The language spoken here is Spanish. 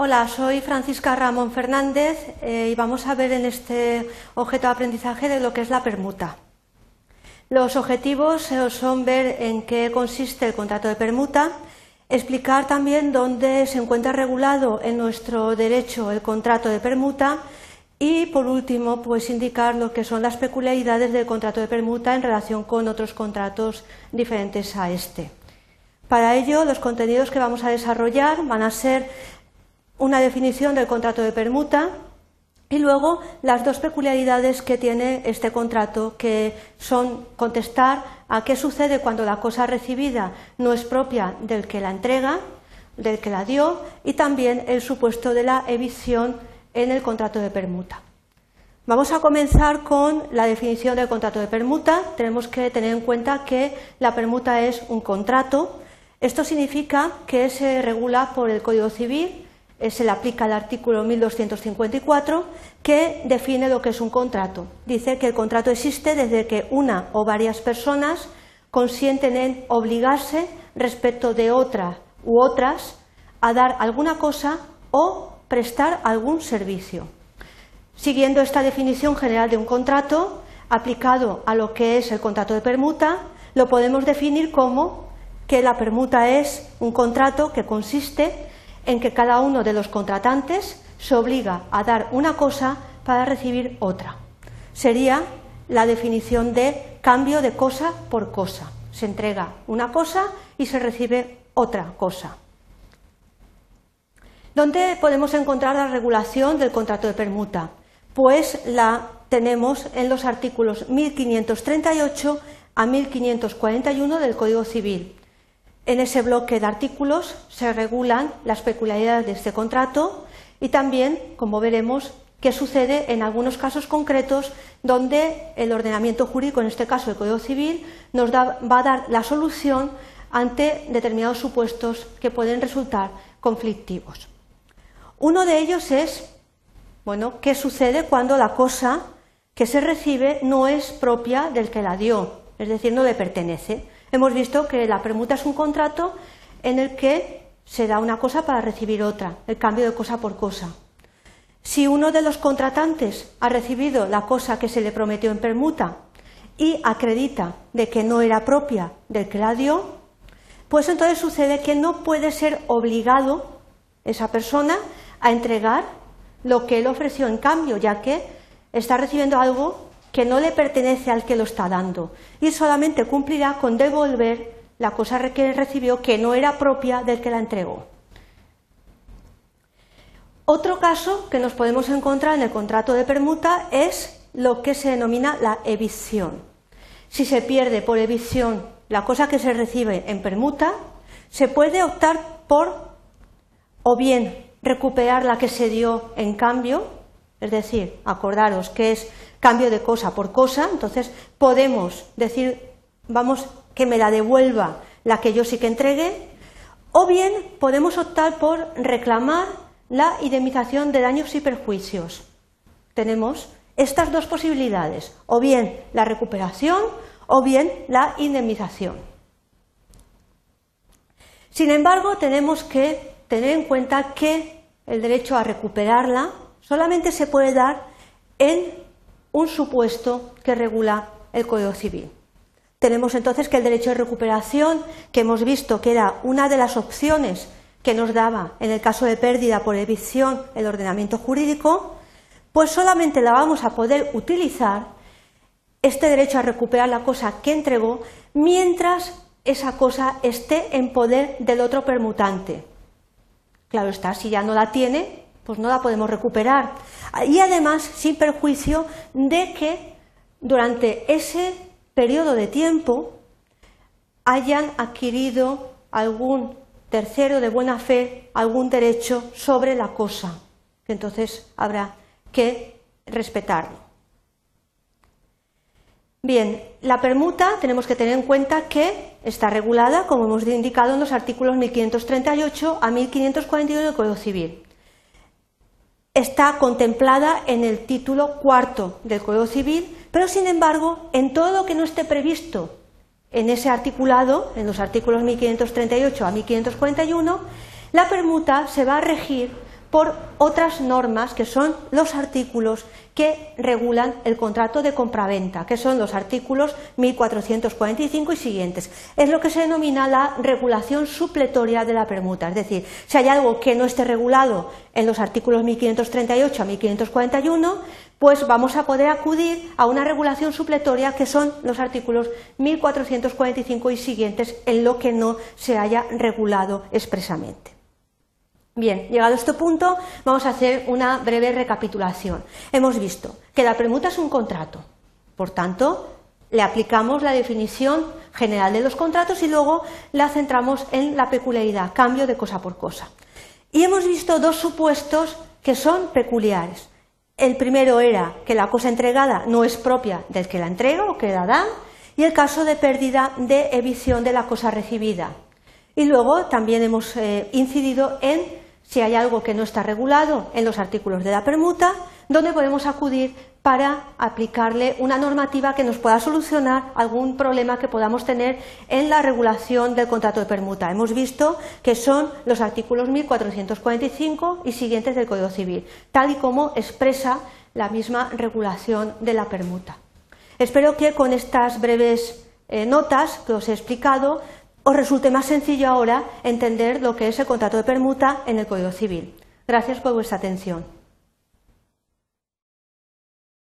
Hola, soy Francisca Ramón Fernández eh, y vamos a ver en este objeto de aprendizaje de lo que es la permuta. Los objetivos eh, son ver en qué consiste el contrato de permuta, explicar también dónde se encuentra regulado en nuestro derecho el contrato de permuta y, por último, pues indicar lo que son las peculiaridades del contrato de permuta en relación con otros contratos diferentes a este. Para ello, los contenidos que vamos a desarrollar van a ser una definición del contrato de permuta y luego las dos peculiaridades que tiene este contrato, que son contestar a qué sucede cuando la cosa recibida no es propia del que la entrega, del que la dio, y también el supuesto de la evicción en el contrato de permuta. Vamos a comenzar con la definición del contrato de permuta. Tenemos que tener en cuenta que la permuta es un contrato. Esto significa que se regula por el Código Civil, se le aplica el artículo 1254 que define lo que es un contrato. Dice que el contrato existe desde que una o varias personas consienten en obligarse respecto de otra u otras a dar alguna cosa o prestar algún servicio. Siguiendo esta definición general de un contrato, aplicado a lo que es el contrato de permuta, lo podemos definir como que la permuta es un contrato que consiste en que cada uno de los contratantes se obliga a dar una cosa para recibir otra. Sería la definición de cambio de cosa por cosa. Se entrega una cosa y se recibe otra cosa. ¿Dónde podemos encontrar la regulación del contrato de permuta? Pues la tenemos en los artículos 1538 a 1541 del Código Civil. En ese bloque de artículos se regulan las peculiaridades de este contrato y también, como veremos, qué sucede en algunos casos concretos donde el ordenamiento jurídico, en este caso el Código Civil, nos va a dar la solución ante determinados supuestos que pueden resultar conflictivos. Uno de ellos es, bueno, qué sucede cuando la cosa que se recibe no es propia del que la dio, es decir, no le pertenece. Hemos visto que la permuta es un contrato en el que se da una cosa para recibir otra, el cambio de cosa por cosa. Si uno de los contratantes ha recibido la cosa que se le prometió en permuta y acredita de que no era propia del que la dio, pues entonces sucede que no puede ser obligado esa persona a entregar lo que él ofreció en cambio, ya que está recibiendo algo que no le pertenece al que lo está dando y solamente cumplirá con devolver la cosa que recibió que no era propia del que la entregó. Otro caso que nos podemos encontrar en el contrato de permuta es lo que se denomina la evicción. Si se pierde por evicción la cosa que se recibe en permuta, se puede optar por o bien recuperar la que se dio en cambio, es decir, acordaros que es cambio de cosa por cosa, entonces podemos decir, vamos, que me la devuelva la que yo sí que entregué, o bien podemos optar por reclamar la indemnización de daños y perjuicios. Tenemos estas dos posibilidades, o bien la recuperación o bien la indemnización. Sin embargo, tenemos que tener en cuenta que el derecho a recuperarla solamente se puede dar en un supuesto que regula el Código Civil. Tenemos entonces que el derecho de recuperación, que hemos visto que era una de las opciones que nos daba en el caso de pérdida por evicción el ordenamiento jurídico, pues solamente la vamos a poder utilizar, este derecho a recuperar la cosa que entregó, mientras esa cosa esté en poder del otro permutante. Claro está, si ya no la tiene, pues no la podemos recuperar. Y además, sin perjuicio de que durante ese periodo de tiempo hayan adquirido algún tercero de buena fe algún derecho sobre la cosa, que entonces habrá que respetarlo. Bien, la permuta tenemos que tener en cuenta que está regulada, como hemos indicado, en los artículos 1538 a 1541 del Código Civil. Está contemplada en el título cuarto del Código Civil, pero sin embargo, en todo lo que no esté previsto en ese articulado, en los artículos 1538 a 1541, la permuta se va a regir por otras normas que son los artículos que regulan el contrato de compraventa, que son los artículos 1445 y siguientes. Es lo que se denomina la regulación supletoria de la permuta, es decir, si hay algo que no esté regulado en los artículos 1538 a 1541, pues vamos a poder acudir a una regulación supletoria que son los artículos 1445 y siguientes en lo que no se haya regulado expresamente. Bien, llegado a este punto, vamos a hacer una breve recapitulación. Hemos visto que la permuta es un contrato, por tanto, le aplicamos la definición general de los contratos y luego la centramos en la peculiaridad, cambio de cosa por cosa. Y hemos visto dos supuestos que son peculiares. El primero era que la cosa entregada no es propia del que la entrega o que la da, y el caso de pérdida de evicción de la cosa recibida. Y luego también hemos eh, incidido en si hay algo que no está regulado en los artículos de la permuta, donde podemos acudir para aplicarle una normativa que nos pueda solucionar algún problema que podamos tener en la regulación del contrato de permuta. Hemos visto que son los artículos 1445 y siguientes del Código Civil, tal y como expresa la misma regulación de la permuta. Espero que con estas breves eh, notas que os he explicado os resulte más sencillo ahora entender lo que es el contrato de permuta en el Código Civil. Gracias por vuestra atención.